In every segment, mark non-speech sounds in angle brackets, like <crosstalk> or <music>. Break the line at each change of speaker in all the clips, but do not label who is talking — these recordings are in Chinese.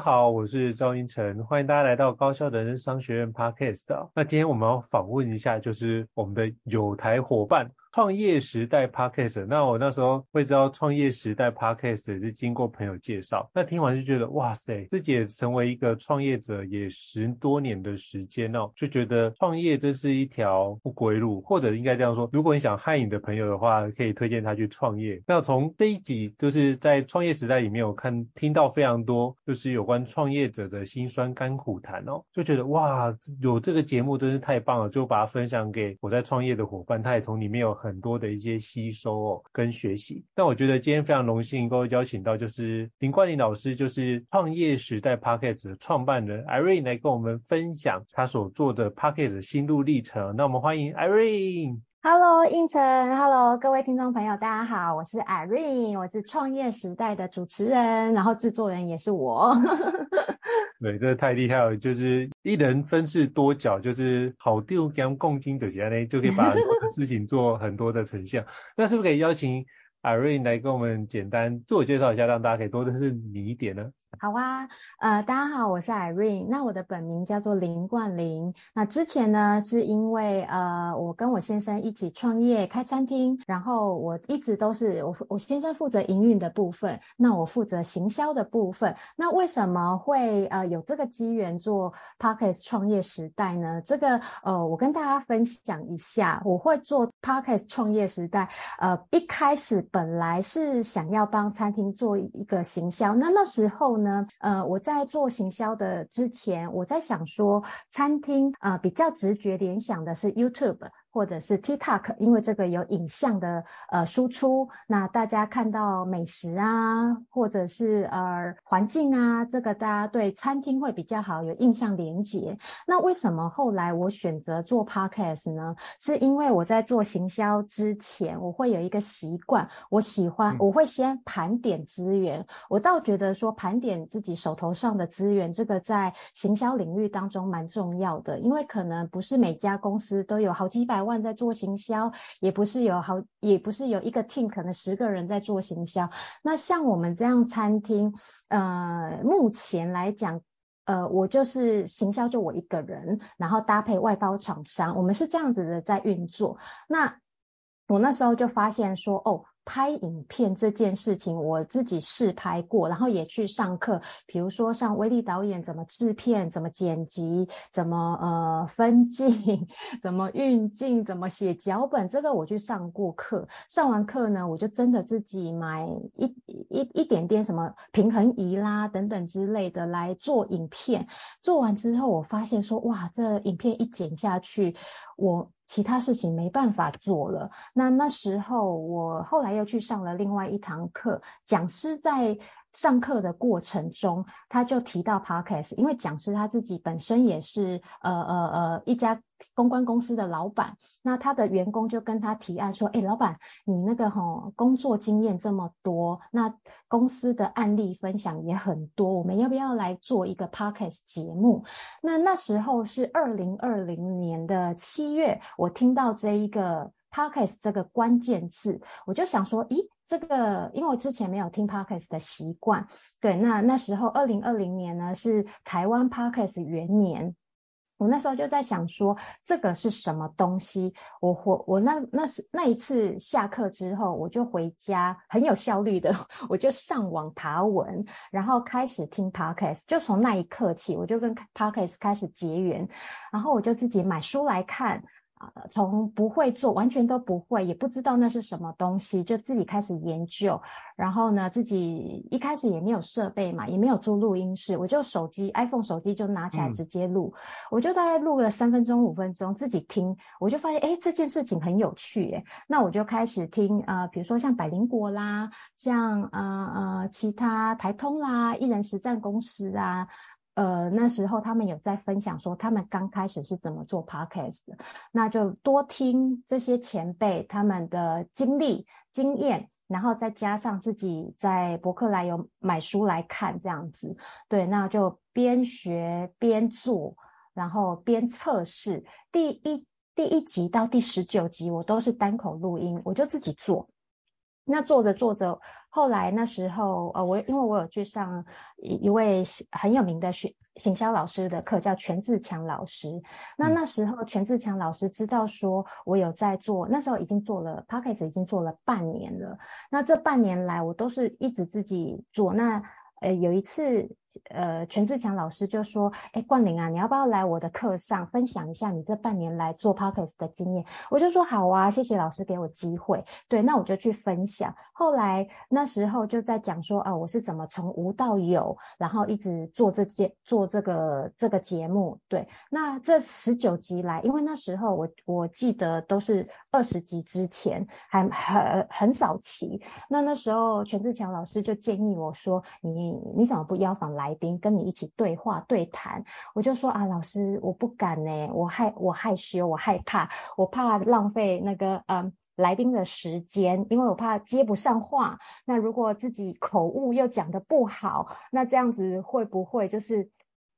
好，我是赵英成，欢迎大家来到高校的人商学院 Podcast。那今天我们要访问一下，就是我们的友台伙伴。创业时代 Podcast，那我那时候会知道创业时代 Podcast 是经过朋友介绍，那听完就觉得哇塞，自己也成为一个创业者也十多年的时间哦，就觉得创业这是一条不归路，或者应该这样说，如果你想害你的朋友的话，可以推荐他去创业。那从这一集就是在创业时代里面，我看听到非常多就是有关创业者的辛酸甘苦谈哦，就觉得哇，有这个节目真是太棒了，就把它分享给我在创业的伙伴，他也从里面有。很多的一些吸收哦，跟学习。那我觉得今天非常荣幸能够邀请到就是林冠霖老师，就是创业时代 Podcast 的创办人 Irene 来跟我们分享他所做的 Podcast 心路历程。那我们欢迎 Irene。
Hello，胤丞，Hello，各位听众朋友，大家好，我是 Irene，我是创业时代的主持人，然后制作人也是我。
对，这太厉害了，就是一人分饰多角，就是好丢跟共进的起来就可以把很多事情做很多的成像。那是不是可以邀请 Irene 来跟我们简单自我介绍一下，让大家可以多认识你一点呢？
好啊，呃，大家好，我是 Irene，那我的本名叫做林冠霖。那之前呢，是因为呃，我跟我先生一起创业开餐厅，然后我一直都是我我先生负责营运的部分，那我负责行销的部分。那为什么会呃有这个机缘做 Podcast 创业时代呢？这个呃，我跟大家分享一下，我会做 Podcast 创业时代。呃，一开始本来是想要帮餐厅做一个行销，那那时候呢。呃，我在做行销的之前，我在想说，餐厅呃比较直觉联想的是 YouTube。或者是 TikTok，因为这个有影像的呃输出，那大家看到美食啊，或者是呃环境啊，这个大家对餐厅会比较好有印象连接。那为什么后来我选择做 Podcast 呢？是因为我在做行销之前，我会有一个习惯，我喜欢我会先盘点资源。我倒觉得说盘点自己手头上的资源，这个在行销领域当中蛮重要的，因为可能不是每家公司都有好几百万在做行销，也不是有好，也不是有一个 team，可能十个人在做行销。那像我们这样餐厅，呃，目前来讲，呃，我就是行销就我一个人，然后搭配外包厂商，我们是这样子的在运作。那我那时候就发现说，哦。拍影片这件事情，我自己试拍过，然后也去上课，比如说像威力导演怎么制片、怎么剪辑、怎么呃分镜、<laughs> 怎么运镜、怎么写脚本，这个我去上过课。上完课呢，我就真的自己买一一一点点什么平衡仪啦等等之类的来做影片。做完之后，我发现说，哇，这影片一剪下去，我。其他事情没办法做了，那那时候我后来又去上了另外一堂课，讲师在上课的过程中，他就提到 Podcast，因为讲师他自己本身也是呃呃呃一家公关公司的老板，那他的员工就跟他提案说，哎，老板，你那个吼工作经验这么多，那公司的案例分享也很多，我们要不要来做一个 Podcast 节目？那那时候是二零二零年的七月，我听到这一个 Podcast 这个关键字，我就想说，咦？这个，因为我之前没有听 Podcast 的习惯，对，那那时候二零二零年呢是台湾 Podcast 元年，我那时候就在想说这个是什么东西，我我我那那是那一次下课之后，我就回家很有效率的，我就上网爬文，然后开始听 Podcast，就从那一刻起，我就跟 Podcast 开始结缘，然后我就自己买书来看。呃，从不会做，完全都不会，也不知道那是什么东西，就自己开始研究。然后呢，自己一开始也没有设备嘛，也没有租录音室，我就手机 iPhone 手机就拿起来直接录，嗯、我就大概录了三分钟五分钟，自己听，我就发现，哎，这件事情很有趣，哎，那我就开始听，呃，比如说像百灵果啦，像呃呃其他台通啦，艺人实战公司啊。呃，那时候他们有在分享说，他们刚开始是怎么做 podcast 的，那就多听这些前辈他们的经历、经验，然后再加上自己在博客来有买书来看这样子，对，那就边学边做，然后边测试。第一第一集到第十九集我都是单口录音，我就自己做。那做着做着，后来那时候，呃，我因为我有去上一一位很有名的学行销老师的课，叫全自强老师。那那时候全自强老师知道说我有在做，那时候已经做了 p o c k e t 已经做了半年了。那这半年来，我都是一直自己做。那呃，有一次。呃，全志强老师就说：“哎，冠霖啊，你要不要来我的课上分享一下你这半年来做 Podcast 的经验？”我就说：“好啊，谢谢老师给我机会。”对，那我就去分享。后来那时候就在讲说：“啊，我是怎么从无到有，然后一直做这件做这个这个节目。”对，那这十九集来，因为那时候我我记得都是二十集之前，还很很早期。那那时候全志强老师就建议我说：“你你怎么不邀访来？”宾跟你一起对话对谈，我就说啊，老师，我不敢呢，我害我害羞，我害怕，我怕浪费那个嗯来宾的时间，因为我怕接不上话。那如果自己口误又讲得不好，那这样子会不会就是？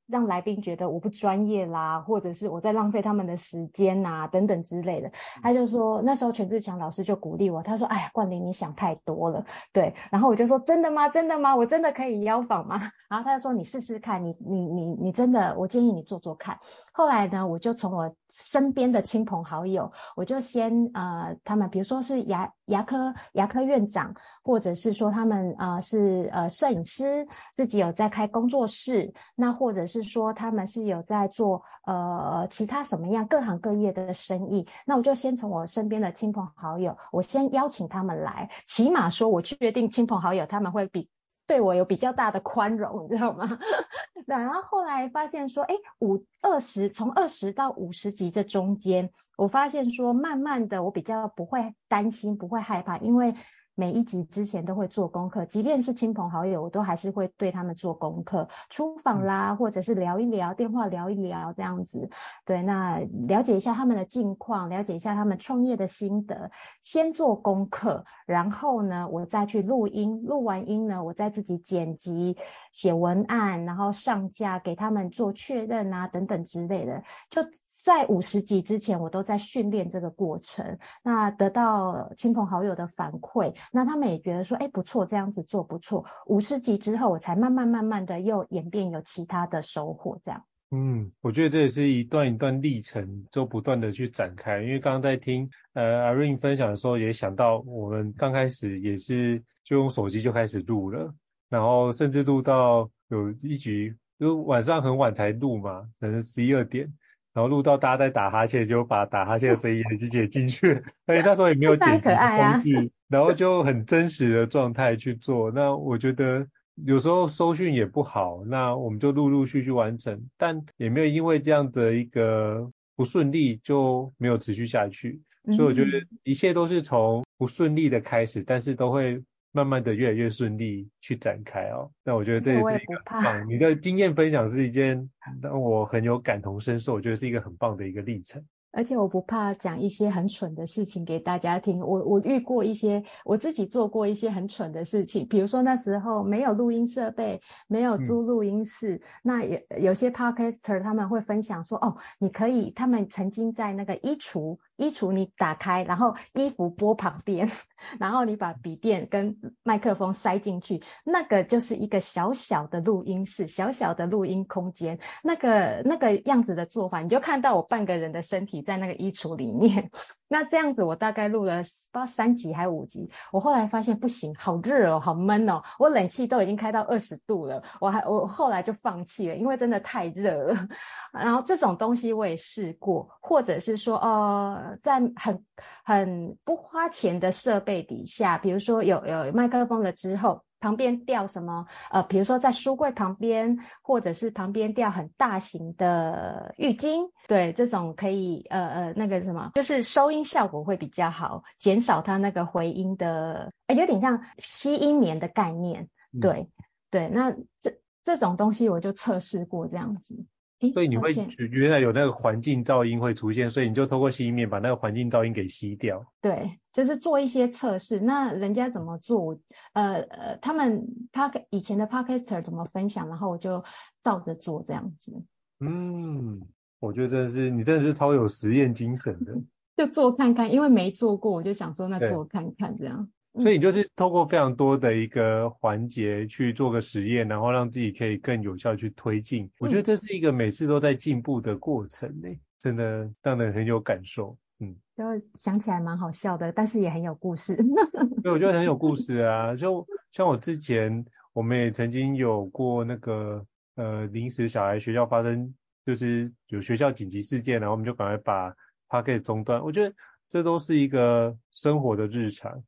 让来宾觉得我不专业啦，或者是我在浪费他们的时间呐、等等之类的。他就说，那时候全志强老师就鼓励我，他说：“哎呀，冠霖你想太多了。”对，然后我就说：“真的吗？真的吗？我真的可以邀访吗？” <laughs> 然后他就说：“你试试看，你你你你真的，我建议你做做看。”后来呢，我就从我身边的亲朋好友，我就先呃，他们比如说是牙牙科牙科院长，或者是说他们呃是呃摄影师，自己有在开工作室，那或者是说他们是有在做呃其他什么样各行各业的生意，那我就先从我身边的亲朋好友，我先邀请他们来，起码说我确定亲朋好友他们会比。对我有比较大的宽容，你知道吗？<laughs> 然后后来发现说，哎，五二十从二十到五十级这中间，我发现说，慢慢的我比较不会担心，不会害怕，因为。每一集之前都会做功课，即便是亲朋好友，我都还是会对他们做功课，出访啦，或者是聊一聊，电话聊一聊这样子。对，那了解一下他们的近况，了解一下他们创业的心得，先做功课，然后呢，我再去录音，录完音呢，我再自己剪辑、写文案，然后上架给他们做确认啊，等等之类的，就。在五十集之前，我都在训练这个过程，那得到亲朋好友的反馈，那他们也觉得说，哎，不错，这样子做不错。五十集之后，我才慢慢慢慢的又演变有其他的收获，这样。
嗯，我觉得这也是一段一段历程，就不断的去展开。因为刚刚在听呃 Irene 分享的时候，也想到我们刚开始也是就用手机就开始录了，然后甚至录到有一集就晚上很晚才录嘛，可能十一二点。然后录到大家在打哈欠，就把打哈欠的声音也剪进去，而 <laughs> 且那时候也没有 <laughs> 剪辑工 <laughs> 具，啊、然后就很真实的状态去做。那我觉得有时候收讯也不好，那我们就陆陆续续完成，但也没有因为这样的一个不顺利就没有持续下去。所以我觉得一切都是从不顺利的开始，但是都会。慢慢的越来越顺利去展开哦，那我觉得这也是一个很棒，你的经验分享是一件让我很有感同身受，我觉得是一个很棒的一个历程。
而且我不怕讲一些很蠢的事情给大家听，我我遇过一些，我自己做过一些很蠢的事情，比如说那时候没有录音设备，没有租录音室，嗯、那有有些 podcaster 他们会分享说，哦，你可以，他们曾经在那个衣橱。衣橱你打开，然后衣服播旁边，<laughs> 然后你把笔电跟麦克风塞进去，那个就是一个小小的录音室，小小的录音空间。那个那个样子的做法，你就看到我半个人的身体在那个衣橱里面。<laughs> 那这样子我大概录了不知道三级还是五级，我后来发现不行，好热哦，好闷哦，我冷气都已经开到二十度了，我还我后来就放弃了，因为真的太热了。<laughs> 然后这种东西我也试过，或者是说呃，在很很不花钱的设备底下，比如说有有麦克风了之后。旁边吊什么？呃，比如说在书柜旁边，或者是旁边吊很大型的浴巾，对，这种可以，呃呃，那个什么，就是收音效果会比较好，减少它那个回音的，呃，有点像吸音棉的概念，对，嗯、对，那这这种东西我就测试过这样子。
所以你会原来有那个环境噪音会出现，所以你就透过吸音棉把那个环境噪音给吸掉。
对，就是做一些测试。那人家怎么做？呃呃，他们 Park 以前的 Podcaster 怎么分享，然后我就照着做这样子。
嗯，我觉得真的是你真的是超有实验精神的。<laughs>
就做看看，因为没做过，我就想说那做看看这样。
所以你就是透过非常多的一个环节去做个实验，然后让自己可以更有效去推进。我觉得这是一个每次都在进步的过程呢，真的让人很有感受。嗯，
就想起来蛮好笑的，但是也很有故事。<laughs>
对，我觉得很有故事啊。就像我之前，我们也曾经有过那个呃临时小孩学校发生，就是有学校紧急事件，然后我们就赶快把 Podcast 中断。我觉得这都是一个生活的日常。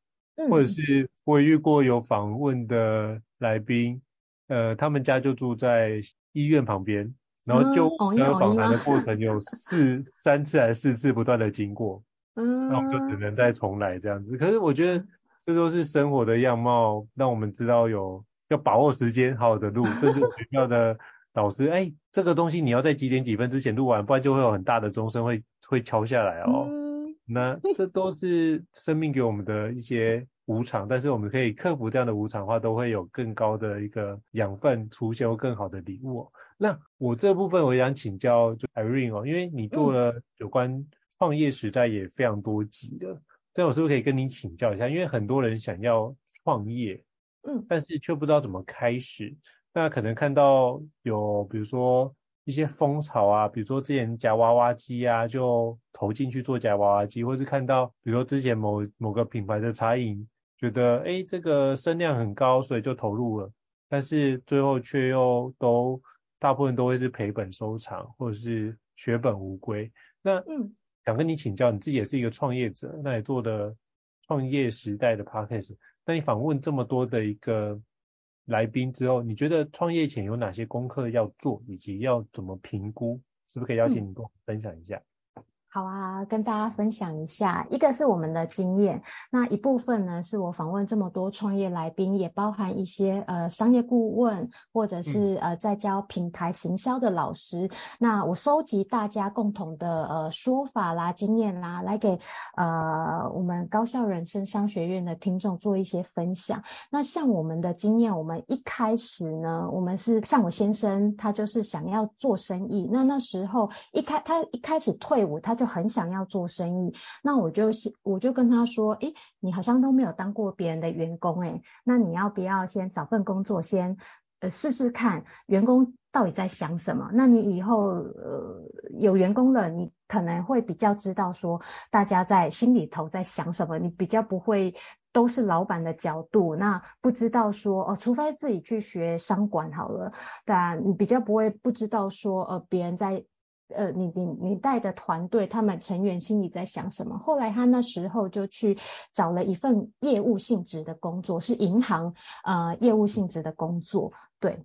或者是我遇过有访问的来宾，呃，他们家就住在医院旁边，然后就那个访谈的过程有 <laughs> 四三次还是四次不断的经过，嗯，那我们就只能再重来这样子。可是我觉得这都是生活的样貌，让我们知道有要把握时间，好好的录，甚至学校的 <laughs> 老师，哎，这个东西你要在几点几分之前录完，不然就会有很大的钟声会会敲下来哦。嗯那这都是生命给我们的一些无常，但是我们可以克服这样的无常的话，都会有更高的一个养分出现，或更好的礼物。那我这部分我也想请教就 Irene 哦，因为你做了有关创业时代也非常多集的，这我是不是可以跟你请教一下？因为很多人想要创业，嗯，但是却不知道怎么开始。那可能看到有比如说。一些风潮啊，比如说之前夹娃娃机啊，就投进去做夹娃娃机，或是看到比如说之前某某个品牌的茶饮，觉得诶这个声量很高，所以就投入了，但是最后却又都大部分都会是赔本收场，或者是血本无归。那嗯，想跟你请教，你自己也是一个创业者，那也做的创业时代的 podcast，那你访问这么多的一个。来宾之后，你觉得创业前有哪些功课要做，以及要怎么评估？是不是可以邀请你跟我分享一下？嗯
好啊，跟大家分享一下，一个是我们的经验，那一部分呢是我访问这么多创业来宾，也包含一些呃商业顾问，或者是呃在教品牌行销的老师。嗯、那我收集大家共同的呃说法啦、经验啦，来给呃我们高校人生商学院的听众做一些分享。那像我们的经验，我们一开始呢，我们是像我先生，他就是想要做生意，那那时候一开他一开始退伍，他就很想要做生意，那我就我就跟他说，诶，你好像都没有当过别人的员工，诶，那你要不要先找份工作，先呃试试看员工到底在想什么？那你以后呃有员工了，你可能会比较知道说大家在心里头在想什么，你比较不会都是老板的角度，那不知道说哦，除非自己去学商管好了，但你比较不会不知道说呃别人在。呃，你你你带的团队，他们成员心里在想什么？后来他那时候就去找了一份业务性质的工作，是银行呃业务性质的工作，对。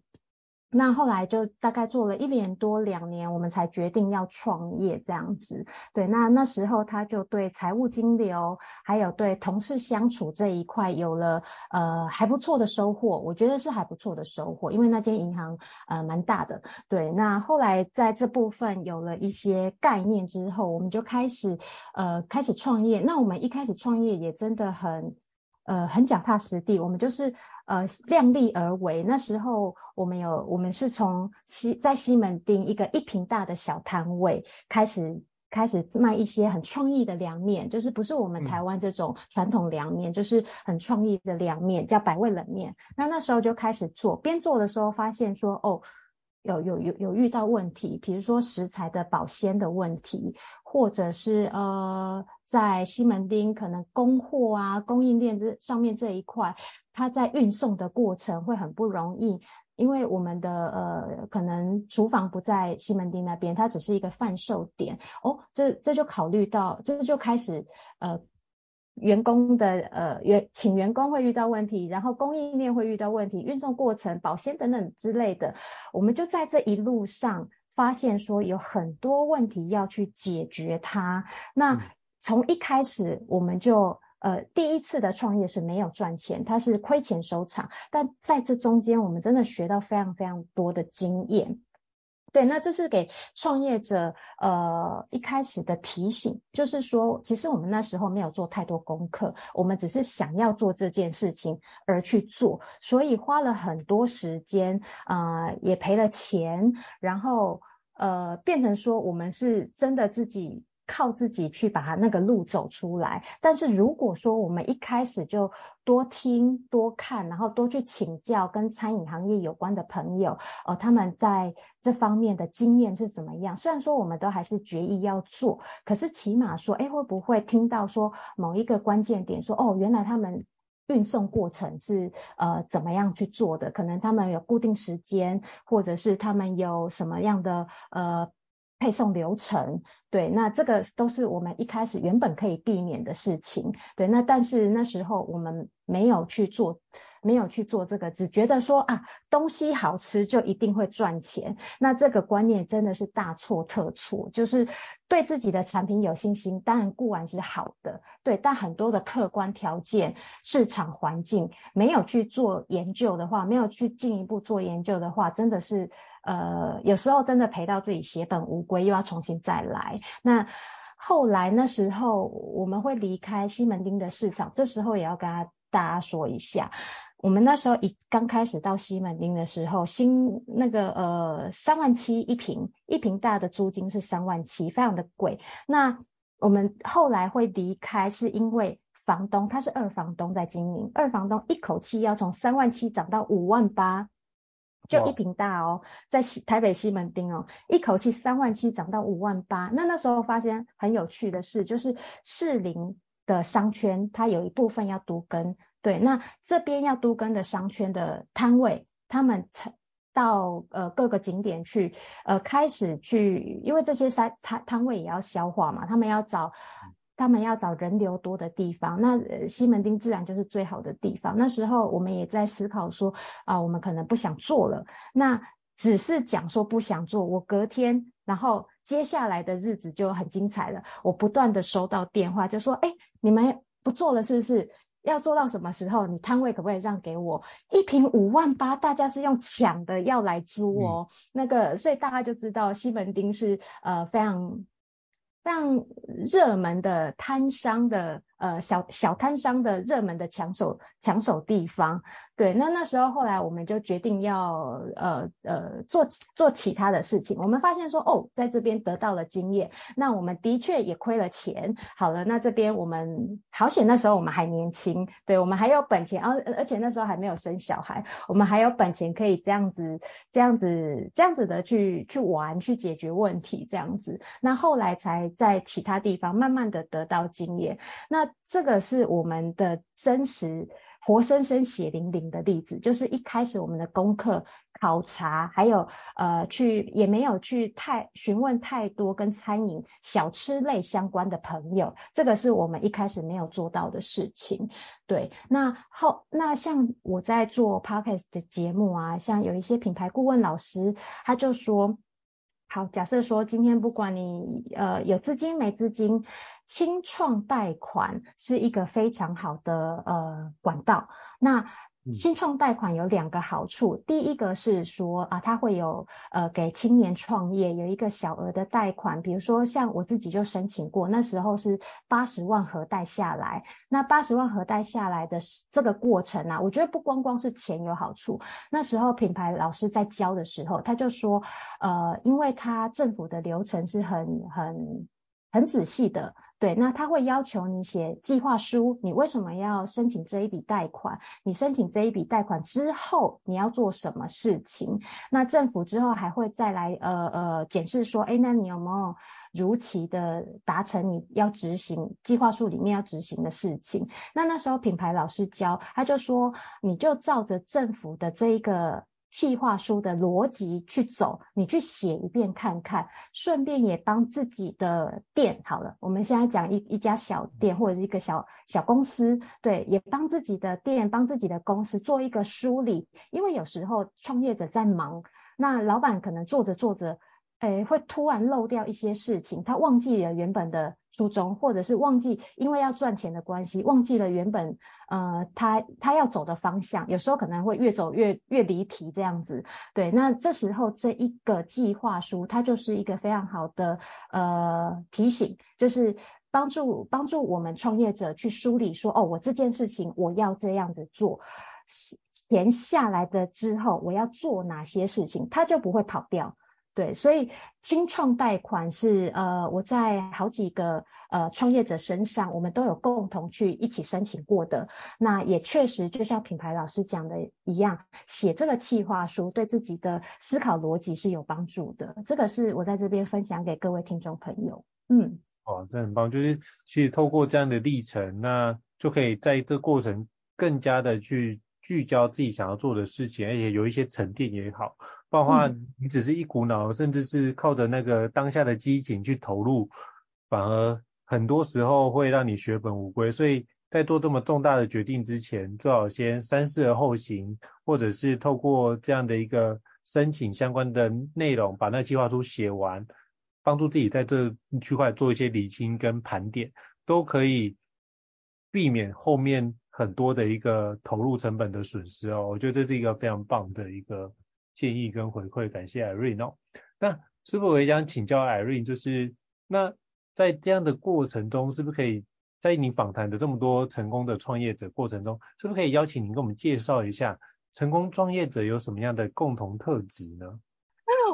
那后来就大概做了一年多两年，我们才决定要创业这样子。对，那那时候他就对财务金流，还有对同事相处这一块有了呃还不错的收获，我觉得是还不错的收获，因为那间银行呃蛮大的。对，那后来在这部分有了一些概念之后，我们就开始呃开始创业。那我们一开始创业也真的很。呃，很脚踏实地，我们就是呃量力而为。那时候我们有，我们是从西在西门町一个一坪大的小摊位开始，开始卖一些很创意的凉面，就是不是我们台湾这种传统凉面，嗯、就是很创意的凉面，叫百味冷面。那那时候就开始做，边做的时候发现说，哦。有有有有遇到问题，比如说食材的保鲜的问题，或者是呃在西门町可能供货啊、供应链这上面这一块，它在运送的过程会很不容易。因为我们的呃，可能厨房不在西门町那边，它只是一个贩售点哦，这这就考虑到，这就开始呃，员工的呃员请员工会遇到问题，然后供应链会遇到问题，运送过程、保鲜等等之类的，我们就在这一路上发现说有很多问题要去解决它。那从一开始我们就。呃，第一次的创业是没有赚钱，它是亏钱收场。但在这中间，我们真的学到非常非常多的经验。对，那这是给创业者呃一开始的提醒，就是说，其实我们那时候没有做太多功课，我们只是想要做这件事情而去做，所以花了很多时间，呃，也赔了钱，然后呃，变成说我们是真的自己。靠自己去把那个路走出来，但是如果说我们一开始就多听多看，然后多去请教跟餐饮行业有关的朋友，呃，他们在这方面的经验是怎么样？虽然说我们都还是决意要做，可是起码说，哎，会不会听到说某一个关键点说，说哦，原来他们运送过程是呃怎么样去做的？可能他们有固定时间，或者是他们有什么样的呃。配送流程，对，那这个都是我们一开始原本可以避免的事情，对，那但是那时候我们没有去做。没有去做这个，只觉得说啊，东西好吃就一定会赚钱，那这个观念真的是大错特错。就是对自己的产品有信心，当然固然是好的，对，但很多的客观条件、市场环境没有去做研究的话，没有去进一步做研究的话，真的是呃，有时候真的赔到自己血本无归，又要重新再来。那后来那时候我们会离开西门町的市场，这时候也要跟大家说一下。我们那时候一刚开始到西门町的时候，新那个呃三万七一平，一平大的租金是三万七，非常的贵。那我们后来会离开，是因为房东他是二房东在经营，二房东一口气要从三万七涨到五万八，就一瓶大哦，在西台北西门町哦，一口气三万七涨到五万八。那那时候发现很有趣的事，就是士林的商圈，它有一部分要都更。对，那这边要都更的商圈的摊位，他们到呃各个景点去，呃开始去，因为这些摊摊摊位也要消化嘛，他们要找他们要找人流多的地方，那、呃、西门町自然就是最好的地方。那时候我们也在思考说，啊、呃，我们可能不想做了，那只是讲说不想做，我隔天，然后接下来的日子就很精彩了，我不断的收到电话，就说，哎，你们不做了是不是？要做到什么时候？你摊位可不可以让给我？一瓶五万八，大家是用抢的要来租哦。嗯、那个，所以大家就知道西门町是呃非常。让热门的摊商的呃小小摊商的热门的抢手抢手地方，对，那那时候后来我们就决定要呃呃做做其他的事情，我们发现说哦，在这边得到了经验，那我们的确也亏了钱，好了，那这边我们好险那时候我们还年轻，对，我们还有本钱，而、而且那时候还没有生小孩，我们还有本钱可以这样子这样子这样子的去去玩去解决问题这样子，那后来才。在其他地方慢慢的得到经验，那这个是我们的真实、活生生、血淋淋的例子。就是一开始我们的功课、考察，还有呃去也没有去太询问太多跟餐饮、小吃类相关的朋友，这个是我们一开始没有做到的事情。对，那后那像我在做 Podcast 的节目啊，像有一些品牌顾问老师，他就说。好，假设说今天不管你呃有资金没资金，青创贷款是一个非常好的呃管道。那新创贷款有两个好处，第一个是说啊，它会有呃给青年创业有一个小额的贷款，比如说像我自己就申请过，那时候是八十万核贷下来，那八十万核贷下来的这个过程啊，我觉得不光光是钱有好处，那时候品牌老师在教的时候，他就说呃，因为他政府的流程是很很很仔细的。对，那他会要求你写计划书，你为什么要申请这一笔贷款？你申请这一笔贷款之后，你要做什么事情？那政府之后还会再来呃呃检视说，哎，那你有没有如期的达成你要执行计划书里面要执行的事情？那那时候品牌老师教，他就说，你就照着政府的这一个。计划书的逻辑去走，你去写一遍看看，顺便也帮自己的店好了。我们现在讲一一家小店或者是一个小小公司，对，也帮自己的店、帮自己的公司做一个梳理。因为有时候创业者在忙，那老板可能做着做着。诶，会突然漏掉一些事情，他忘记了原本的初衷，或者是忘记因为要赚钱的关系，忘记了原本呃他他要走的方向，有时候可能会越走越越离题这样子。对，那这时候这一个计划书，它就是一个非常好的呃提醒，就是帮助帮助我们创业者去梳理说，哦，我这件事情我要这样子做，钱下来的之后我要做哪些事情，他就不会跑掉。对，所以青创贷款是呃，我在好几个呃创业者身上，我们都有共同去一起申请过的。那也确实就像品牌老师讲的一样，写这个企划书对自己的思考逻辑是有帮助的。这个是我在这边分享给各位听众朋友。嗯，
哦，这很棒，就是其实透过这样的历程，那就可以在这过程更加的去。聚焦自己想要做的事情，而且有一些沉淀也好，包括你只是一股脑，甚至是靠着那个当下的激情去投入，反而很多时候会让你血本无归。所以在做这么重大的决定之前，最好先三思而后行，或者是透过这样的一个申请相关的内容，把那计划书写完，帮助自己在这区块做一些理清跟盘点，都可以避免后面。很多的一个投入成本的损失哦，我觉得这是一个非常棒的一个建议跟回馈，感谢 Irene 哦。那是不是我也想请教 Irene，就是那在这样的过程中，是不是可以在你访谈的这么多成功的创业者过程中，是不是可以邀请您跟我们介绍一下成功创业者有什么样的共同特质呢？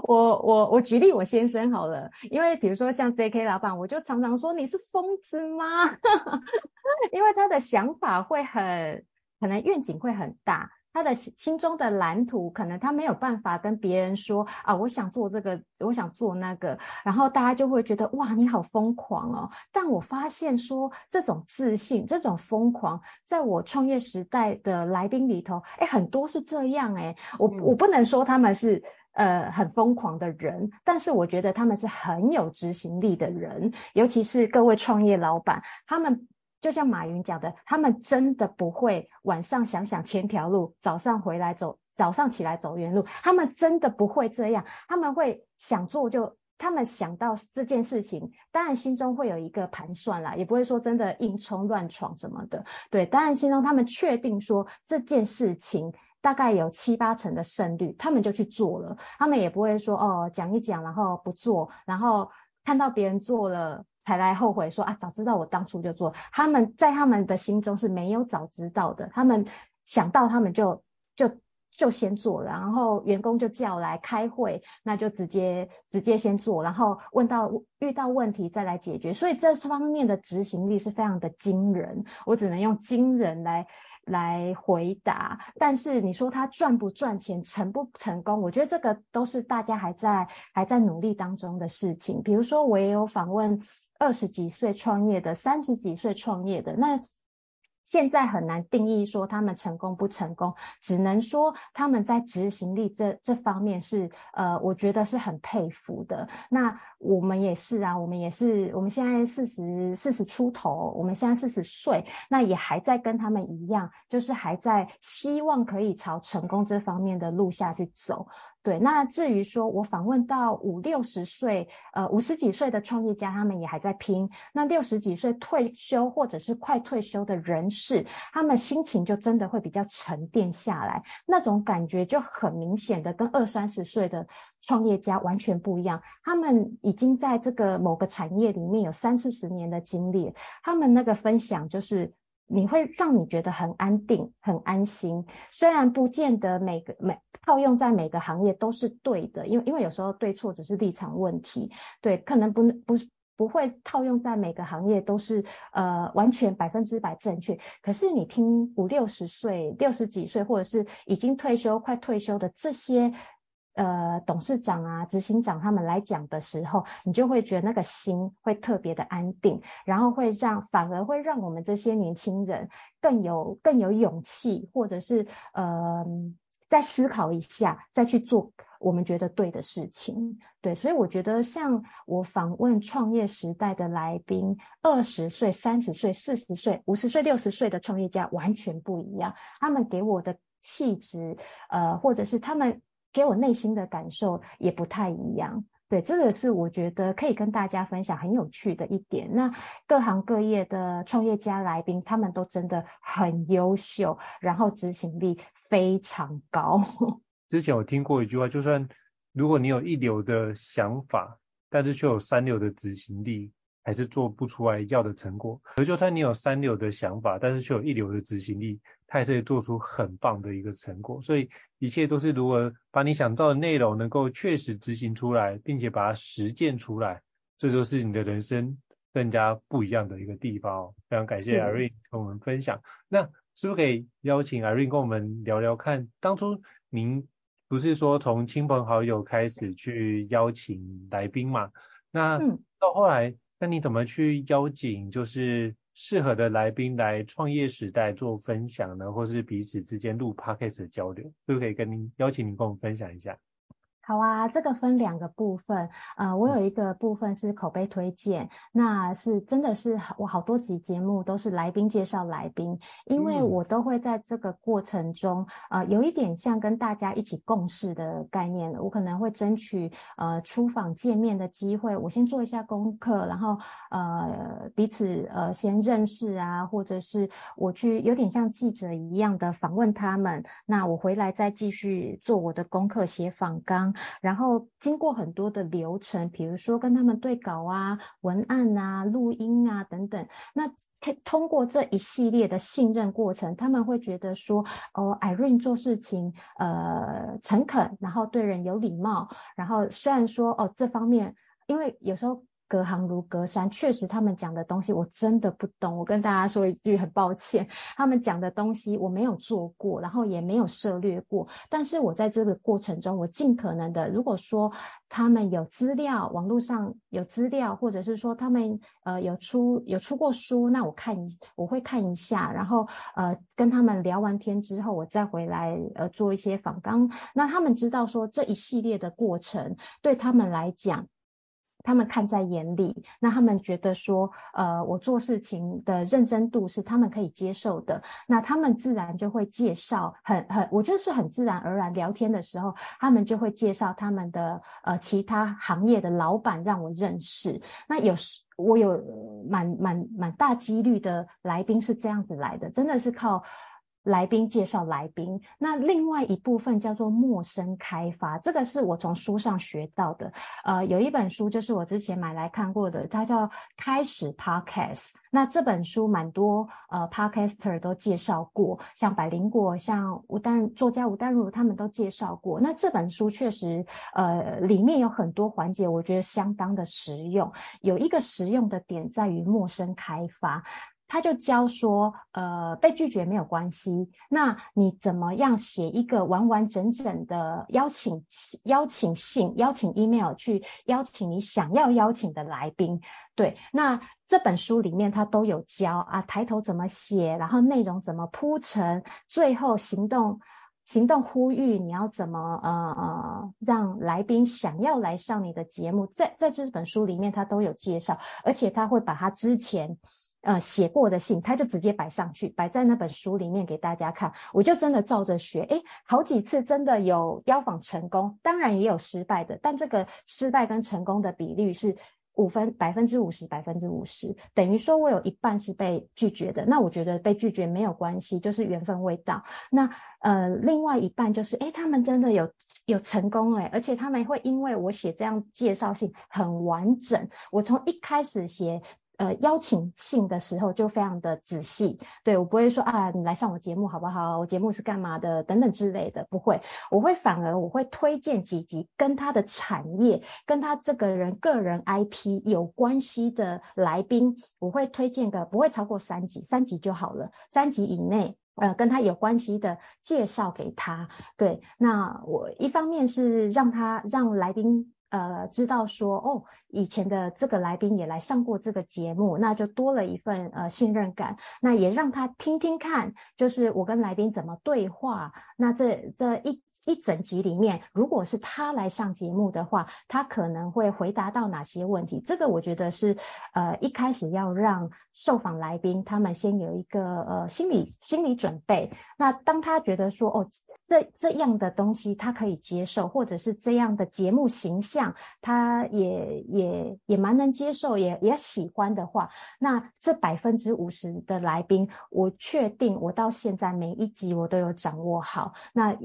我我我举例我先生好了，因为比如说像 JK 老板，我就常常说，你是疯子吗？<laughs> 因为他的想法会很，可能愿景会很大，他的心中的蓝图可能他没有办法跟别人说啊，我想做这个，我想做那个，然后大家就会觉得哇，你好疯狂哦。但我发现说这种自信，这种疯狂，在我创业时代的来宾里头，哎，很多是这样哎，我我不能说他们是。呃，很疯狂的人，但是我觉得他们是很有执行力的人，尤其是各位创业老板，他们就像马云讲的，他们真的不会晚上想想千条路，早上回来走，早上起来走原路，他们真的不会这样，他们会想做就，他们想到这件事情，当然心中会有一个盘算啦，也不会说真的硬冲乱闯什么的，对，当然心中他们确定说这件事情。大概有七八成的胜率，他们就去做了，他们也不会说哦，讲一讲然后不做，然后看到别人做了才来后悔说啊，早知道我当初就做。他们在他们的心中是没有早知道的，他们想到他们就就就先做了，然后员工就叫来开会，那就直接直接先做，然后问到遇到问题再来解决。所以这方面的执行力是非常的惊人，我只能用惊人来。来回答，但是你说他赚不赚钱，成不成功，我觉得这个都是大家还在还在努力当中的事情。比如说，我也有访问二十几岁创业的，三十几岁创业的，那。现在很难定义说他们成功不成功，只能说他们在执行力这这方面是呃，我觉得是很佩服的。那我们也是啊，我们也是，我们现在四十四十出头，我们现在四十岁，那也还在跟他们一样，就是还在希望可以朝成功这方面的路下去走。对，那至于说我访问到五六十岁，呃五十几岁的创业家，他们也还在拼。那六十几岁退休或者是快退休的人是，他们心情就真的会比较沉淀下来，那种感觉就很明显的跟二三十岁的创业家完全不一样。他们已经在这个某个产业里面有三四十年的经历，他们那个分享就是。你会让你觉得很安定、很安心，虽然不见得每个每套用在每个行业都是对的，因为因为有时候对错只是立场问题，对，可能不不不会套用在每个行业都是呃完全百分之百正确。可是你听五六十岁、六十几岁，或者是已经退休、快退休的这些呃董事长啊、执行长他们来讲的时候，你就会觉得那个心会特别的安定，然后会让反而会让我们这些年轻人更有更有勇气，或者是呃。再思考一下，再去做我们觉得对的事情。对，所以我觉得像我访问创业时代的来宾，二十岁、三十岁、四十岁、五十岁、六十岁的创业家完全不一样。他们给我的气质，呃，或者是他们给我内心的感受也不太一样。对，这个是我觉得可以跟大家分享很有趣的一点。那各行各业的创业家来宾，他们都真的很优秀，然后执行力非常高。
之前我听过一句话，就算如果你有一流的想法，但是却有三流的执行力，还是做不出来要的成果。而就算你有三流的想法，但是却有一流的执行力，它也是做出很棒的一个成果。所以一切都是如何把你想到的内容能够确实执行出来，并且把它实践出来，这就是你的人生更加不一样的一个地方。非常感谢 Irene 跟我们分享。那是不是可以邀请 Irene 跟我们聊聊看，当初您不是说从亲朋好友开始去邀请来宾嘛？那到后来，那你怎么去邀请就是适合的来宾来创业时代做分享呢？或是彼此之间录 Podcast 的交流，可不可以跟您邀请您跟我们分享一下？
好啊，这个分两个部分，呃，我有一个部分是口碑推荐，那是真的是我好多集节目都是来宾介绍来宾，因为我都会在这个过程中，呃，有一点像跟大家一起共事的概念，我可能会争取呃出访见面的机会，我先做一下功课，然后呃彼此呃先认识啊，或者是我去有点像记者一样的访问他们，那我回来再继续做我的功课，写访纲。然后经过很多的流程，比如说跟他们对稿啊、文案啊、录音啊等等，那通过这一系列的信任过程，他们会觉得说，哦，Irene 做事情呃诚恳，然后对人有礼貌，然后虽然说哦这方面，因为有时候。隔行如隔山，确实他们讲的东西我真的不懂。我跟大家说一句很抱歉，他们讲的东西我没有做过，然后也没有涉猎过。但是我在这个过程中，我尽可能的，如果说他们有资料，网络上有资料，或者是说他们呃有出有出过书，那我看一我会看一下，然后呃跟他们聊完天之后，我再回来呃做一些访纲。那他们知道说这一系列的过程对他们来讲。他们看在眼里，那他们觉得说，呃，我做事情的认真度是他们可以接受的，那他们自然就会介绍，很很，我觉得是很自然而然聊天的时候，他们就会介绍他们的呃其他行业的老板让我认识。那有时我有蛮蛮蛮大几率的来宾是这样子来的，真的是靠。来宾介绍来宾，那另外一部分叫做陌生开发，这个是我从书上学到的。呃，有一本书就是我之前买来看过的，它叫《开始 Podcast》。那这本书蛮多呃 Podcaster 都介绍过，像百灵果、像吴丹作家吴丹如他们都介绍过。那这本书确实呃里面有很多环节，我觉得相当的实用。有一个实用的点在于陌生开发。他就教说，呃，被拒绝没有关系，那你怎么样写一个完完整整的邀请邀请信、邀请 email 去邀请你想要邀请的来宾？对，那这本书里面他都有教啊，抬头怎么写，然后内容怎么铺陈，最后行动行动呼吁你要怎么呃呃让来宾想要来上你的节目，在在这本书里面他都有介绍，而且他会把他之前。呃，写过的信，他就直接摆上去，摆在那本书里面给大家看。我就真的照着学，诶，好几次真的有邀访成功，当然也有失败的，但这个失败跟成功的比率是五分百分之五十，百分之五十，等于说我有一半是被拒绝的。那我觉得被拒绝没有关系，就是缘分未到。那呃，另外一半就是，诶，他们真的有有成功诶，而且他们会因为我写这样介绍信很完整，我从一开始写。呃邀请信的时候就非常的仔细，对，我不会说啊你来上我节目好不好？我节目是干嘛的等等之类的，不会，我会反而我会推荐几集跟他的产业跟他这个人个人 IP 有关系的来宾，我会推荐个不会超过三集，三集就好了，三集以内。呃，跟他有关系的介绍给他，对，那我一方面是让他让来宾呃知道说，哦，以前的这个来宾也来上过这个节目，那就多了一份呃信任感，那也让他听听看，就是我跟来宾怎么对话，那这这一。一整集里面，如果是他来上节目的话，他可能会回答到哪些问题？这个我觉得是呃一开始要让受访来宾他们先有一个呃心理心理准备。那当他觉得说哦这这样的东西他可以接受，或者是这样的节目形象他也也也蛮能接受，也也喜欢的话，那这百分之五十的来宾，我确定我到现在每一集我都有掌握好。那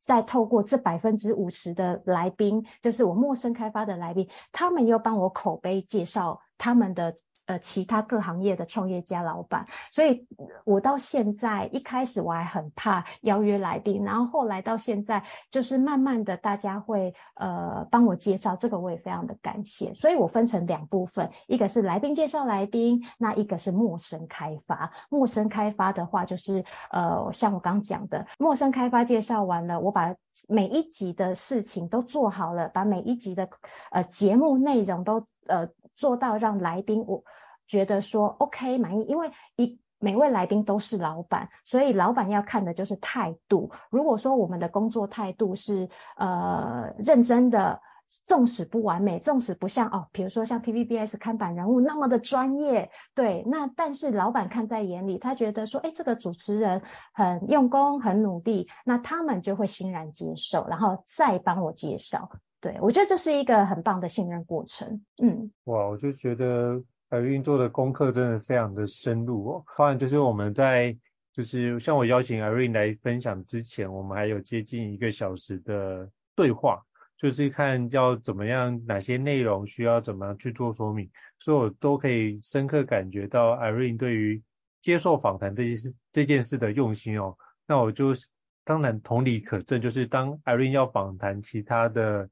在透过这百分之五十的来宾，就是我陌生开发的来宾，他们又帮我口碑介绍他们的。呃，其他各行业的创业家老板，所以我到现在一开始我还很怕邀约来宾，然后后来到现在就是慢慢的大家会呃帮我介绍，这个我也非常的感谢。所以我分成两部分，一个是来宾介绍来宾，那一个是陌生开发。陌生开发的话就是呃像我刚讲的，陌生开发介绍完了，我把每一集的事情都做好了，把每一集的呃节目内容都呃。做到让来宾我觉得说 OK 满意，因为一每位来宾都是老板，所以老板要看的就是态度。如果说我们的工作态度是呃认真的，纵使不完美，纵使不像哦，比如说像 TVBS 看板人物那么的专业，对，那但是老板看在眼里，他觉得说，哎，这个主持人很用功，很努力，那他们就会欣然接受，然后再帮我介绍。对，我觉得这是一个很棒的信任过程。嗯，
哇，我就觉得白云做的功课真的非常的深入哦。当然，就是我们在就是像我邀请 Irene 来分享之前，我们还有接近一个小时的对话，就是看要怎么样，哪些内容需要怎么样去做说明，所以我都可以深刻感觉到 Irene 对于接受访谈这件事这件事的用心哦。那我就当然同理可证，就是当 Irene 要访谈其他的。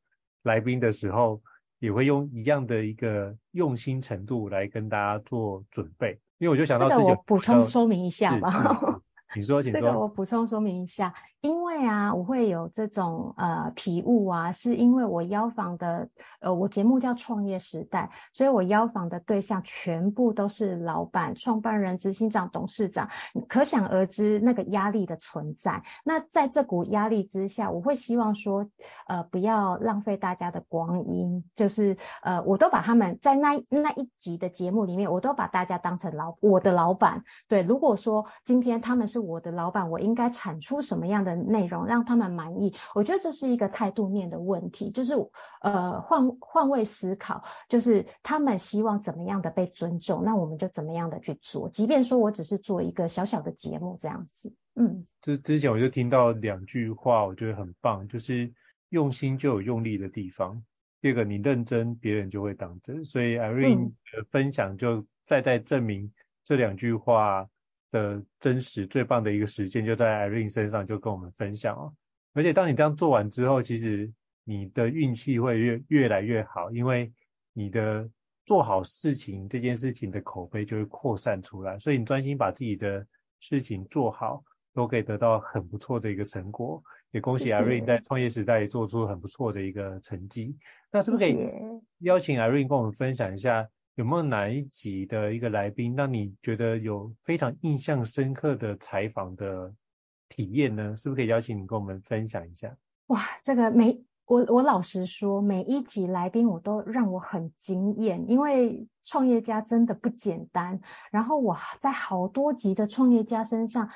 来宾的时候也会用一样的一个用心程度来跟大家做准备，因为我就想到这个，
我补充说明一下吧。
你说，<laughs> 请说。
这个我补充说明一下。因为对啊，我会有这种呃体悟啊，是因为我邀访的呃，我节目叫创业时代，所以我邀访的对象全部都是老板、创办人、执行长、董事长，可想而知那个压力的存在。那在这股压力之下，我会希望说，呃，不要浪费大家的光阴，就是呃，我都把他们在那那一集的节目里面，我都把大家当成老我的老板。对，如果说今天他们是我的老板，我应该产出什么样的内容让他们满意，我觉得这是一个态度面的问题，就是呃换换位思考，就是他们希望怎么样的被尊重，那我们就怎么样的去做，即便说我只是做一个小小的节目这样子，嗯。
之之前我就听到两句话，我觉得很棒，就是用心就有用力的地方，第二个你认真，别人就会当真，所以 Irene 的分享就再再证明这两句话。的真实最棒的一个实践就在 Irene 身上，就跟我们分享哦。而且当你这样做完之后，其实你的运气会越越来越好，因为你的做好事情这件事情的口碑就会扩散出来，所以你专心把自己的事情做好，都可以得到很不错的一个成果。也恭喜 Irene 在创业时代也做出很不错的一个成绩。那是不是可以邀请 Irene 跟我们分享一下？有没有哪一集的一个来宾让你觉得有非常印象深刻的采访的体验呢？是不是可以邀请你跟我们分享一下？
哇，这个每我我老实说，每一集来宾我都让我很惊艳，因为创业家真的不简单。然后我在好多集的创业家身上，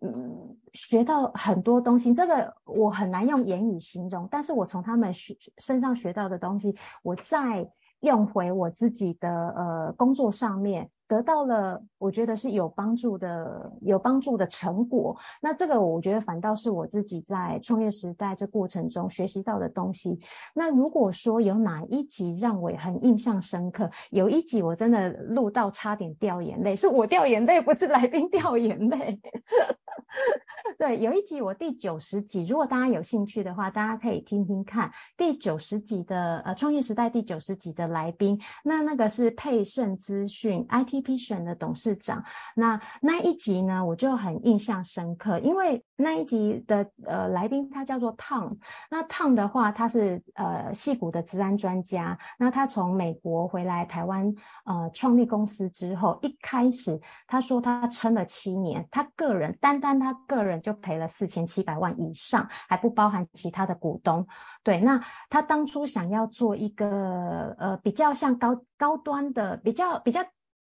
嗯，学到很多东西。这个我很难用言语形容，但是我从他们学身上学到的东西，我在。用回我自己的呃工作上面，得到了我觉得是有帮助的有帮助的成果。那这个我觉得反倒是我自己在创业时代这过程中学习到的东西。那如果说有哪一集让我很印象深刻，有一集我真的录到差点掉眼泪，是我掉眼泪，不是来宾掉眼泪。<laughs> 对，有一集我第九十集，如果大家有兴趣的话，大家可以听听看第九十集的呃创业时代第九十集的来宾，那那个是沛盛资讯 IT T P 选的董事长，那那一集呢我就很印象深刻，因为那一集的呃来宾他叫做 Tom，那 Tom 的话他是呃戏骨的资安专家，那他从美国回来台湾呃创立公司之后，一开始他说他撑了七年，他个人单单他个人就赔了四千七百万以上，还不包含其他的股东。对，那他当初想要做一个呃比较像高高端的，比较比较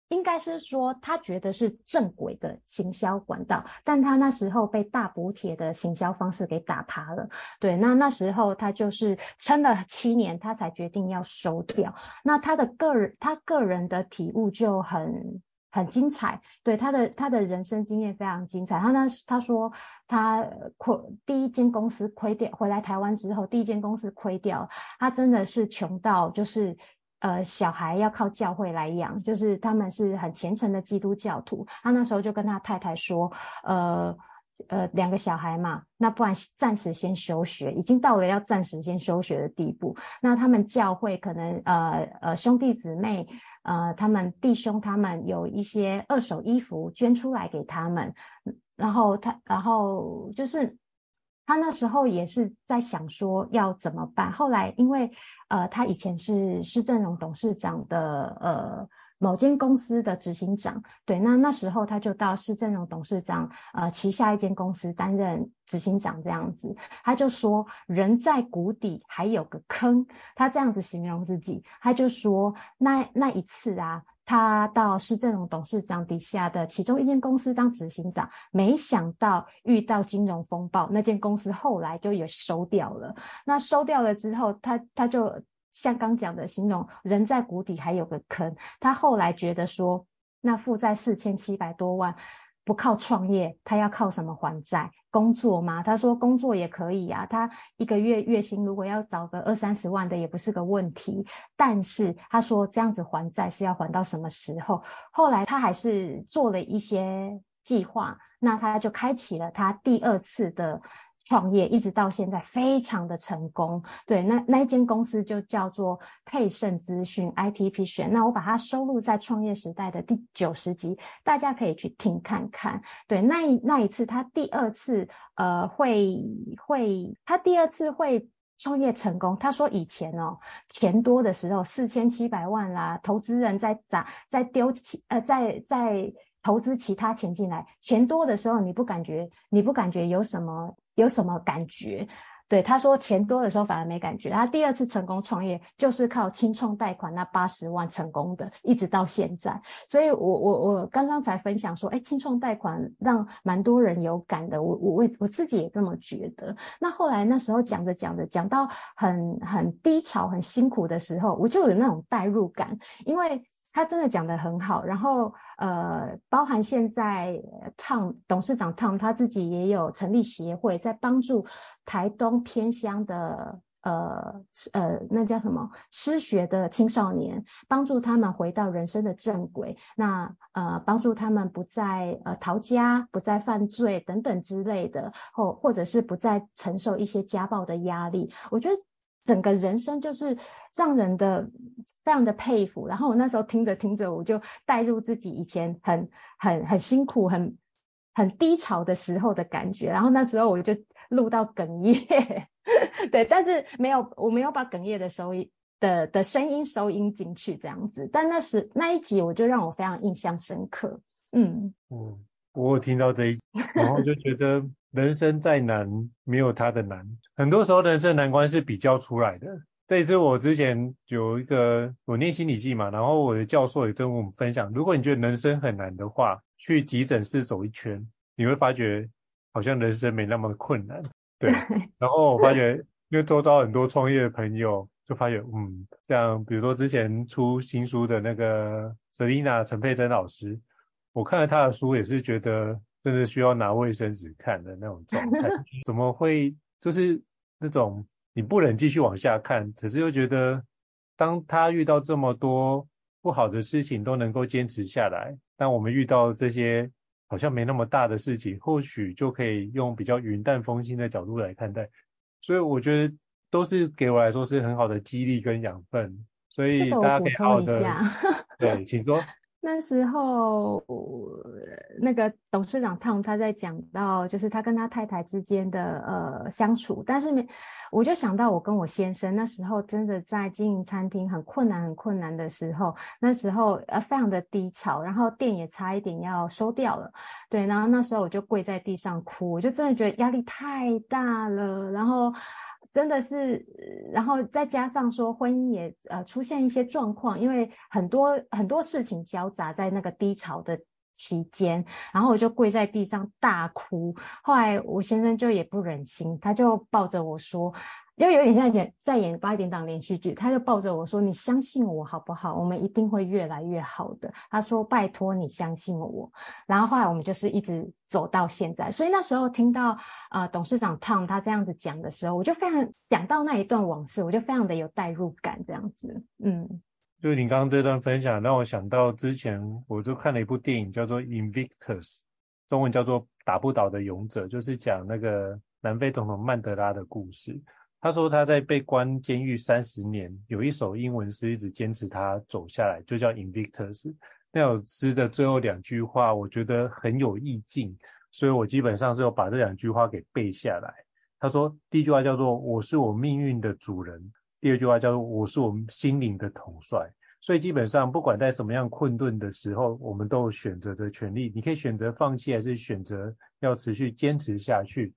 应该是说他觉得是正轨的行销管道，但他那时候被大补贴的行销方式给打趴了。对，那那时候他就是撑了七年，他才决定要收掉。那他的个人他个人的体悟就很。很精彩，对他的他的人生经验非常精彩。他那他说他亏第一间公司亏掉，回来台湾之后第一间公司亏掉，他真的是穷到就是呃小孩要靠教会来养，就是他们是很虔诚的基督教徒。他那时候就跟他太太说，呃呃两个小孩嘛，那不然暂时先休学，已经到了要暂时先休学的地步。那他们教会可能呃呃兄弟姊妹。呃，他们弟兄他们有一些二手衣服捐出来给他们，然后他，然后就是他那时候也是在想说要怎么办。后来因为呃，他以前是施正荣董事长的呃。某间公司的执行长，对，那那时候他就到施正荣董事长呃旗下一间公司担任执行长这样子，他就说人在谷底还有个坑，他这样子形容自己，他就说那那一次啊，他到施正荣董事长底下的其中一间公司当执行长，没想到遇到金融风暴，那间公司后来就也收掉了，那收掉了之后，他他就。像刚讲的形容，人在谷底还有个坑。他后来觉得说，那负债四千七百多万，不靠创业，他要靠什么还债？工作吗？他说工作也可以啊，他一个月月薪如果要找个二三十万的也不是个问题。但是他说这样子还债是要还到什么时候？后来他还是做了一些计划，那他就开启了他第二次的。创业一直到现在非常的成功，对，那那一间公司就叫做沛盛资讯 ITP 选，那我把它收录在创业时代的第九十集，大家可以去听看看。对，那一那一次他第二次呃会会他第二次会创业成功，他说以前哦钱多的时候四千七百万啦，投资人在砸在丢其呃在在投资其他钱进来，钱多的时候你不感觉你不感觉有什么？有什么感觉？对，他说钱多的时候反而没感觉。他第二次成功创业就是靠清创贷款那八十万成功的，一直到现在。所以我我我刚刚才分享说，哎，清创贷款让蛮多人有感的。我我我我自己也这么觉得。那后来那时候讲着讲着讲到很很低潮、很辛苦的时候，我就有那种代入感，因为。他真的讲得很好，然后呃，包含现在 Tom 董事长 Tom 他自己也有成立协会，在帮助台东偏乡的呃呃那叫什么失学的青少年，帮助他们回到人生的正轨，那呃帮助他们不再呃逃家，不再犯罪等等之类的，或或者是不再承受一些家暴的压力。我觉得。整个人生就是让人的非常的佩服，然后我那时候听着听着，我就带入自己以前很很很辛苦、很很低潮的时候的感觉，然后那时候我就录到哽咽，<laughs> 对，但是没有，我没有把哽咽的收音的的声音收音进去这样子，但那时那一集我就让我非常印象深刻，嗯。
嗯，我有听到这一，然后就觉得。人生再难，没有他的难。很多时候，人生难关是比较出来的。这也是我之前有一个，我念心理系嘛，然后我的教授也跟我们分享，如果你觉得人生很难的话，去急诊室走一圈，你会发觉好像人生没那么困难。对。<laughs> 然后我发觉，因为周遭很多创业的朋友，就发觉，嗯，像比如说之前出新书的那个 Selina 陈佩珍老师，我看了她的书也是觉得，真的需要拿卫生纸看的那种状态，<laughs> 怎么会就是那种你不能继续往下看，可是又觉得，当他遇到这么多不好的事情都能够坚持下来，当我们遇到这些好像没那么大的事情，或许就可以用比较云淡风轻的角度来看待，所以我觉得。都是给我来说是很好的激励跟养分，所以大家可以好好的。对，<laughs> 请说。
那时候那个董事长 Tom 他在讲到，就是他跟他太太之间的呃相处，但是没，我就想到我跟我先生那时候真的在经营餐厅很困难很困难的时候，那时候呃非常的低潮，然后店也差一点要收掉了，对，然后那时候我就跪在地上哭，我就真的觉得压力太大了，然后。真的是，然后再加上说婚姻也呃出现一些状况，因为很多很多事情交杂在那个低潮的期间，然后我就跪在地上大哭。后来我先生就也不忍心，他就抱着我说。又有点像演在演八点档连续剧，他就抱着我说：“你相信我好不好？我们一定会越来越好的。”他说：“拜托你相信我。”然后后来我们就是一直走到现在。所以那时候听到呃董事长 Tom 他这样子讲的时候，我就非常想到那一段往事，我就非常的有代入感这样子。嗯，
就你刚刚这段分享让我想到之前我就看了一部电影叫做《Invictus》，中文叫做《打不倒的勇者》，就是讲那个南非总统曼德拉的故事。他说他在被关监狱三十年，有一首英文诗一直坚持他走下来，就叫 Invictus。那首诗的最后两句话，我觉得很有意境，所以我基本上是有把这两句话给背下来。他说第一句话叫做我是我命运的主人，第二句话叫做我是我们心灵的统帅。所以基本上不管在什么样困顿的时候，我们都有选择的权利。你可以选择放弃，还是选择要持续坚持下去。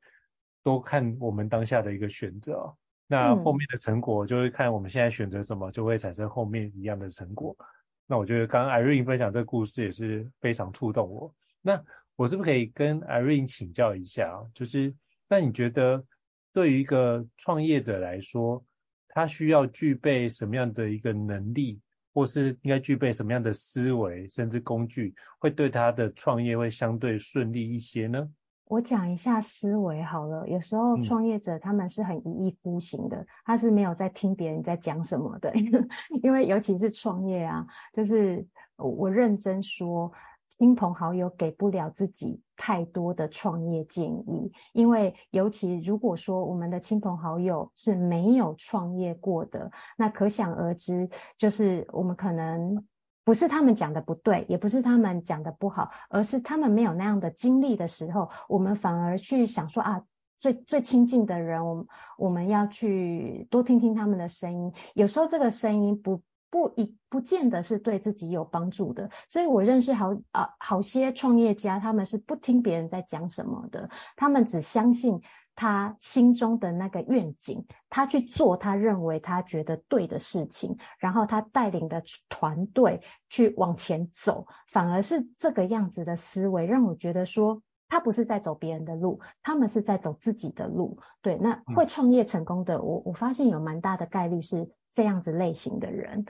都看我们当下的一个选择，那后面的成果就会看我们现在选择什么，就会产生后面一样的成果。那我觉得刚刚 Irene 分享这个故事也是非常触动我。那我是不是可以跟 Irene 请教一下，就是那你觉得对于一个创业者来说，他需要具备什么样的一个能力，或是应该具备什么样的思维，甚至工具，会对他的创业会相对顺利一些呢？
我讲一下思维好了，有时候创业者他们是很一意孤行的，嗯、他是没有在听别人在讲什么的，<laughs> 因为尤其是创业啊，就是我认真说，亲朋好友给不了自己太多的创业建议，因为尤其如果说我们的亲朋好友是没有创业过的，那可想而知，就是我们可能。不是他们讲的不对，也不是他们讲的不好，而是他们没有那样的经历的时候，我们反而去想说啊，最最亲近的人，我们我们要去多听听他们的声音。有时候这个声音不不一不见得是对自己有帮助的。所以我认识好啊好些创业家，他们是不听别人在讲什么的，他们只相信。他心中的那个愿景，他去做他认为他觉得对的事情，然后他带领的团队去往前走，反而是这个样子的思维让我觉得说，他不是在走别人的路，他们是在走自己的路。对，那会创业成功的，我我发现有蛮大的概率是这样子类型的人。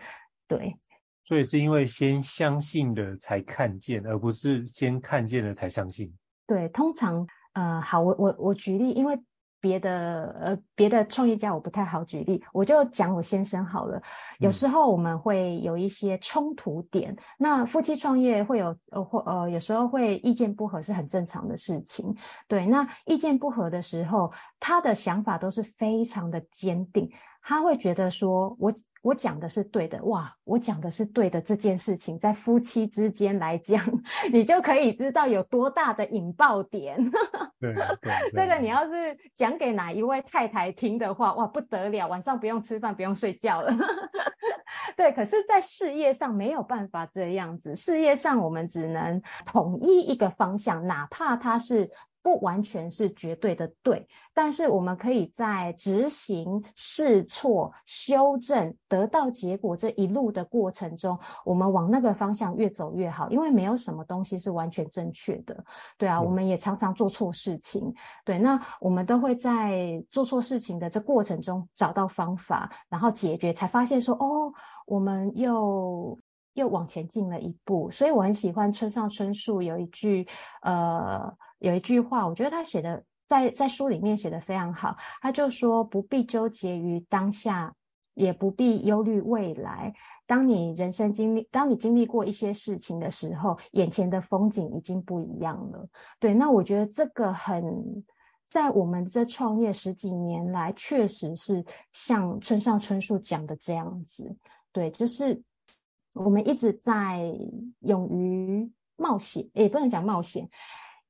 对，
所以是因为先相信的才看见，而不是先看见了才相信。
对，通常。呃，好，我我我举例，因为别的呃别的创业家我不太好举例，我就讲我先生好了。有时候我们会有一些冲突点，嗯、那夫妻创业会有呃或呃有时候会意见不合是很正常的事情。对，那意见不合的时候，他的想法都是非常的坚定，他会觉得说我。我讲的是对的，哇！我讲的是对的这件事情，在夫妻之间来讲，<laughs> 你就可以知道有多大的引爆点。
对，<laughs> 对，对，
这个你要是讲给哪一位太太听的话，哇，不得了，晚上不用吃饭，不用睡觉了。<laughs> 对，可是，在事业上没有办法这样子，事业上我们只能统一一个方向，哪怕它是不完全是绝对的对，但是我们可以在执行、试错、修正、得到结果这一路的过程中，我们往那个方向越走越好，因为没有什么东西是完全正确的。对啊，嗯、我们也常常做错事情。对，那我们都会在做错事情的这过程中找到方法，然后解决，才发现说，哦，我们又又往前进了一步。所以我很喜欢村上春树有一句，呃。有一句话，我觉得他写的在在书里面写的非常好。他就说，不必纠结于当下，也不必忧虑未来。当你人生经历，当你经历过一些事情的时候，眼前的风景已经不一样了。对，那我觉得这个很，在我们这创业十几年来，确实是像村上春树讲的这样子。对，就是我们一直在勇于冒险，也不能讲冒险。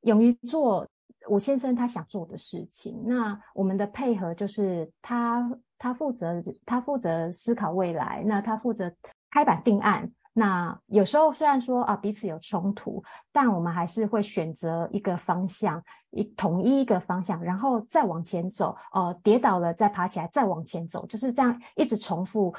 勇于做我先生他想做的事情，那我们的配合就是他他负责他负责思考未来，那他负责开板定案。那有时候虽然说啊彼此有冲突，但我们还是会选择一个方向，一统一一个方向，然后再往前走。呃，跌倒了再爬起来，再往前走，就是这样一直重复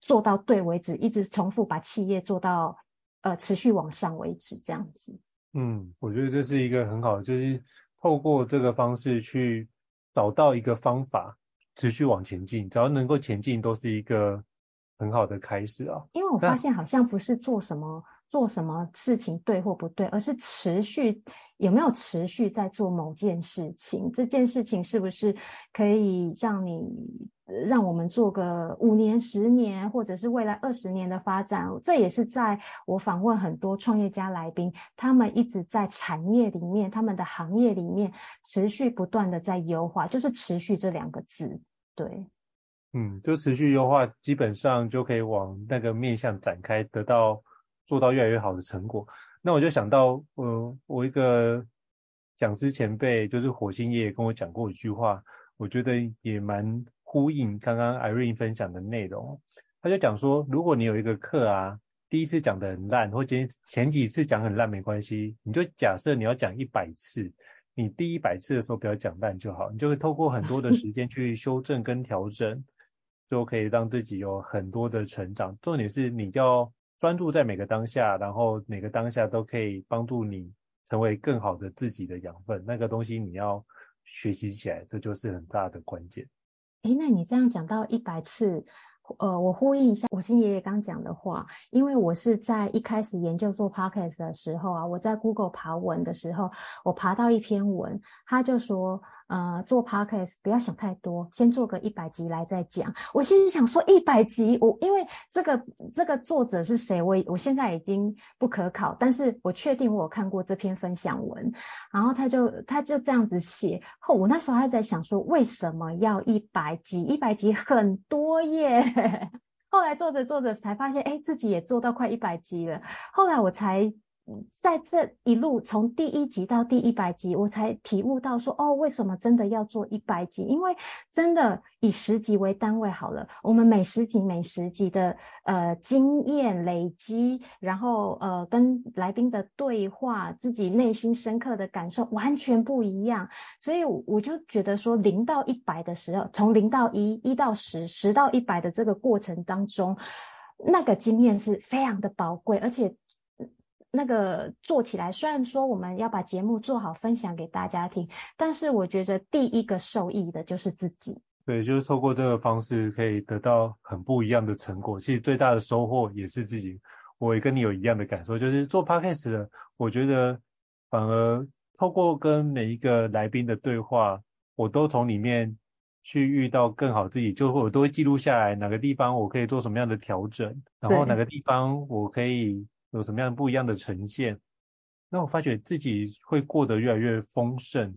做到对为止，一直重复把企业做到呃持续往上为止，这样子。
嗯，我觉得这是一个很好的，就是透过这个方式去找到一个方法，持续往前进，只要能够前进，都是一个很好的开始啊。
因为我发现好像不是做什么。做什么事情对或不对，而是持续有没有持续在做某件事情，这件事情是不是可以让你让我们做个五年、十年，或者是未来二十年的发展？这也是在我访问很多创业家来宾，他们一直在产业里面，他们的行业里面持续不断的在优化，就是持续这两个字，对，
嗯，就持续优化，基本上就可以往那个面向展开，得到。做到越来越好的成果，那我就想到，呃，我一个讲师前辈，就是火星爷爷跟我讲过一句话，我觉得也蛮呼应刚刚 Irene 分享的内容。他就讲说，如果你有一个课啊，第一次讲得很烂，或前前几次讲很烂没关系，你就假设你要讲一百次，你第一百次的时候不要讲烂就好，你就会透过很多的时间去修正跟调整，<laughs> 就可以让自己有很多的成长。重点是你要。专注在每个当下，然后每个当下都可以帮助你成为更好的自己的养分。那个东西你要学习起来，这就是很大的关键。
诶，那你这样讲到一百次。呃，我呼应一下我新爷爷刚讲的话，因为我是在一开始研究做 podcast 的时候啊，我在 Google 爬文的时候，我爬到一篇文，他就说，呃，做 podcast 不要想太多，先做个一百集来再讲。我心里想说一百集，我因为这个这个作者是谁，我我现在已经不可考，但是我确定我有看过这篇分享文，然后他就他就这样子写，后我那时候还在想说，为什么要一百集？一百集很多耶。<laughs> 后来做着做着才发现，哎，自己也做到快一百集了。后来我才在这一路从第一集到第一百集，我才体悟到说，哦，为什么真的要做一百集？因为真的以十集为单位好了，我们每十集每十集的呃经验累积，然后呃跟来宾的对话，自己内心深刻的感受完全不一样。所以我就觉得说，零到一百的时候，从零到一，一到十，十到一百的这个过程当中，那个经验是非常的宝贵，而且。那个做起来，虽然说我们要把节目做好，分享给大家听，但是我觉得第一个受益的就是自己。
对，就是透过这个方式可以得到很不一样的成果。其实最大的收获也是自己。我也跟你有一样的感受，就是做 Podcast 的，我觉得反而透过跟每一个来宾的对话，我都从里面去遇到更好自己，就我都会记录下来哪个地方我可以做什么样的调整，然后哪个地方我可以。有什么样不一样的呈现？那我发觉自己会过得越来越丰盛，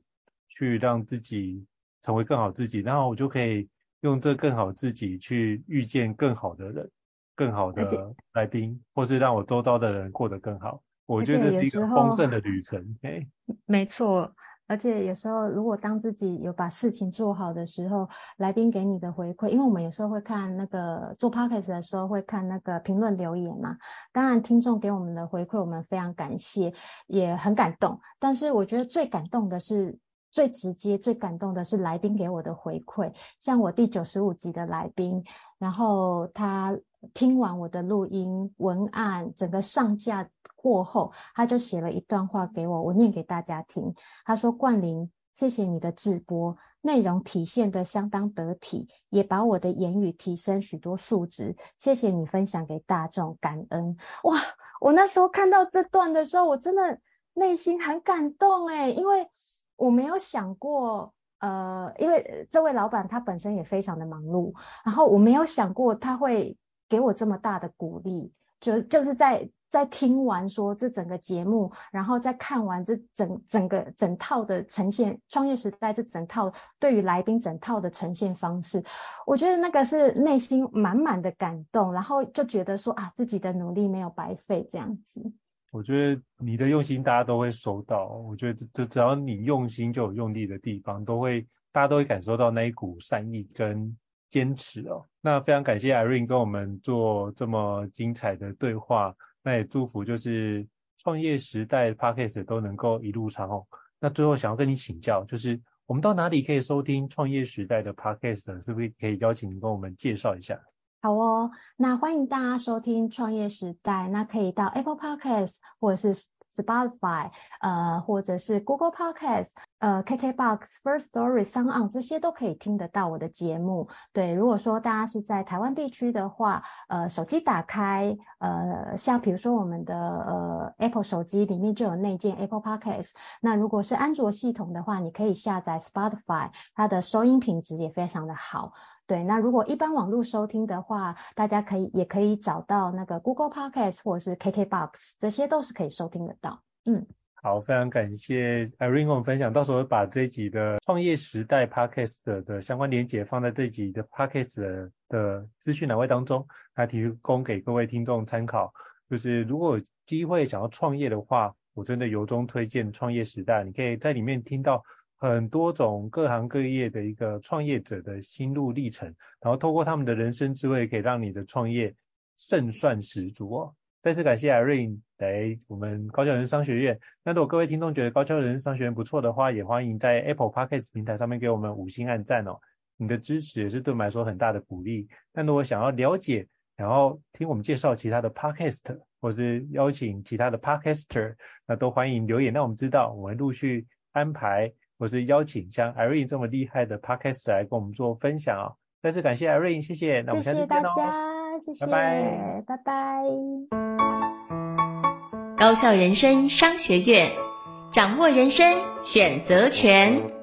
去让自己成为更好自己，然后我就可以用这更好自己去遇见更好的人、更好的来宾，或是让我周遭的人过得更好。我觉得这是一个丰盛的旅程。哎，<laughs>
没错。而且有时候如果当自己有把事情做好的时候，来宾给你的回馈，因为我们有时候会看那个做 podcast 的时候会看那个评论留言嘛，当然听众给我们的回馈我们非常感谢，也很感动。但是我觉得最感动的是。最直接、最感动的是来宾给我的回馈，像我第九十五集的来宾，然后他听完我的录音文案，整个上架过后，他就写了一段话给我，我念给大家听。他说：“冠霖，谢谢你的直播，内容体现得相当得体，也把我的言语提升许多数值。谢谢你分享给大众，感恩。”哇，我那时候看到这段的时候，我真的内心很感动诶，因为。我没有想过，呃，因为这位老板他本身也非常的忙碌，然后我没有想过他会给我这么大的鼓励，就就是在在听完说这整个节目，然后再看完这整整个整套的呈现，创业时代这整套对于来宾整套的呈现方式，我觉得那个是内心满满的感动，然后就觉得说啊，自己的努力没有白费这样子。
我觉得你的用心，大家都会收到。我觉得这只要你用心，就有用力的地方，都会大家都会感受到那一股善意跟坚持哦。那非常感谢 Irene 跟我们做这么精彩的对话，那也祝福就是创业时代 Podcast 都能够一路长虹。那最后想要跟你请教，就是我们到哪里可以收听创业时代的 Podcast？是不是可以邀请你跟我们介绍一下？
好哦，那欢迎大家收听创业时代，那可以到 Apple Podcast 或者是 Spotify，呃，或者是 Google Podcast，呃，KKBox、First Story、SoundOn 这些都可以听得到我的节目。对，如果说大家是在台湾地区的话，呃，手机打开，呃，像比如说我们的呃 Apple 手机里面就有内建 Apple Podcast，那如果是安卓系统的话，你可以下载 Spotify，它的收音品质也非常的好。对，那如果一般网络收听的话，大家可以也可以找到那个 Google Podcast 或者是 KKBox，这些都是可以收听得到。嗯，
好，非常感谢 Irene 跟我分享，到时候把这一集的创业时代 Podcast 的，的相关连接放在这一集的 Podcast 的，的资讯栏位当中，来提供给各位听众参考。就是如果有机会想要创业的话，我真的由衷推荐创业时代，你可以在里面听到。很多种各行各业的一个创业者的心路历程，然后透过他们的人生智慧，可以让你的创业胜算十足哦。再次感谢 Irene 来我们高教人商学院。那如果各位听众觉得高教人商学院不错的话，也欢迎在 Apple Podcast 平台上面给我们五星按赞哦。你的支持也是对我们来说很大的鼓励。那如果想要了解，然后听我们介绍其他的 Podcast，或是邀请其他的 Podcaster，那都欢迎留言，让我们知道，我们陆续安排。或是邀请像 Irene 这么厉害的 Podcast 来跟我们做分享哦。再次感谢 Irene，谢谢。那我们下次见哦。谢谢大
家，谢谢，
拜拜，
拜拜。
高校人生商学院，掌握人生选择权。